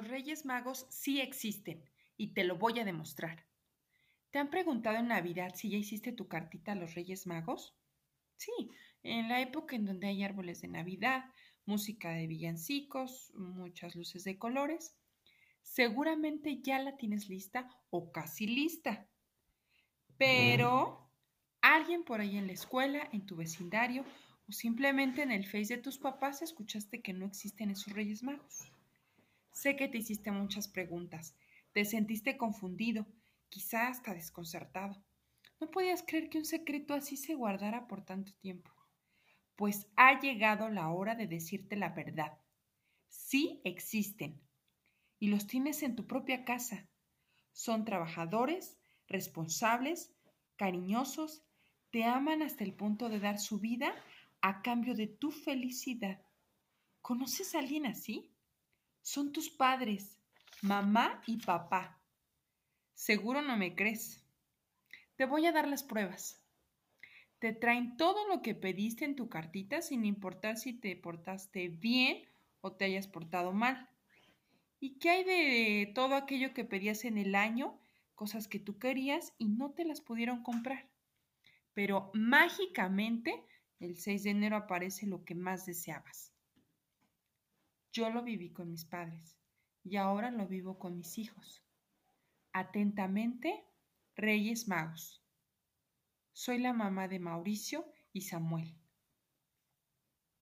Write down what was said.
Reyes Magos sí existen y te lo voy a demostrar. ¿Te han preguntado en Navidad si ya hiciste tu cartita a los Reyes Magos? Sí, en la época en donde hay árboles de Navidad, música de villancicos, muchas luces de colores, seguramente ya la tienes lista o casi lista. Pero alguien por ahí en la escuela, en tu vecindario o simplemente en el Face de tus papás escuchaste que no existen esos Reyes Magos. Sé que te hiciste muchas preguntas, te sentiste confundido, quizá hasta desconcertado. No podías creer que un secreto así se guardara por tanto tiempo. Pues ha llegado la hora de decirte la verdad. Sí existen. Y los tienes en tu propia casa. Son trabajadores, responsables, cariñosos, te aman hasta el punto de dar su vida a cambio de tu felicidad. ¿Conoces a alguien así? Son tus padres, mamá y papá. Seguro no me crees. Te voy a dar las pruebas. Te traen todo lo que pediste en tu cartita sin importar si te portaste bien o te hayas portado mal. ¿Y qué hay de todo aquello que pedías en el año? Cosas que tú querías y no te las pudieron comprar. Pero mágicamente el 6 de enero aparece lo que más deseabas. Yo lo viví con mis padres y ahora lo vivo con mis hijos. Atentamente, Reyes Magos. Soy la mamá de Mauricio y Samuel.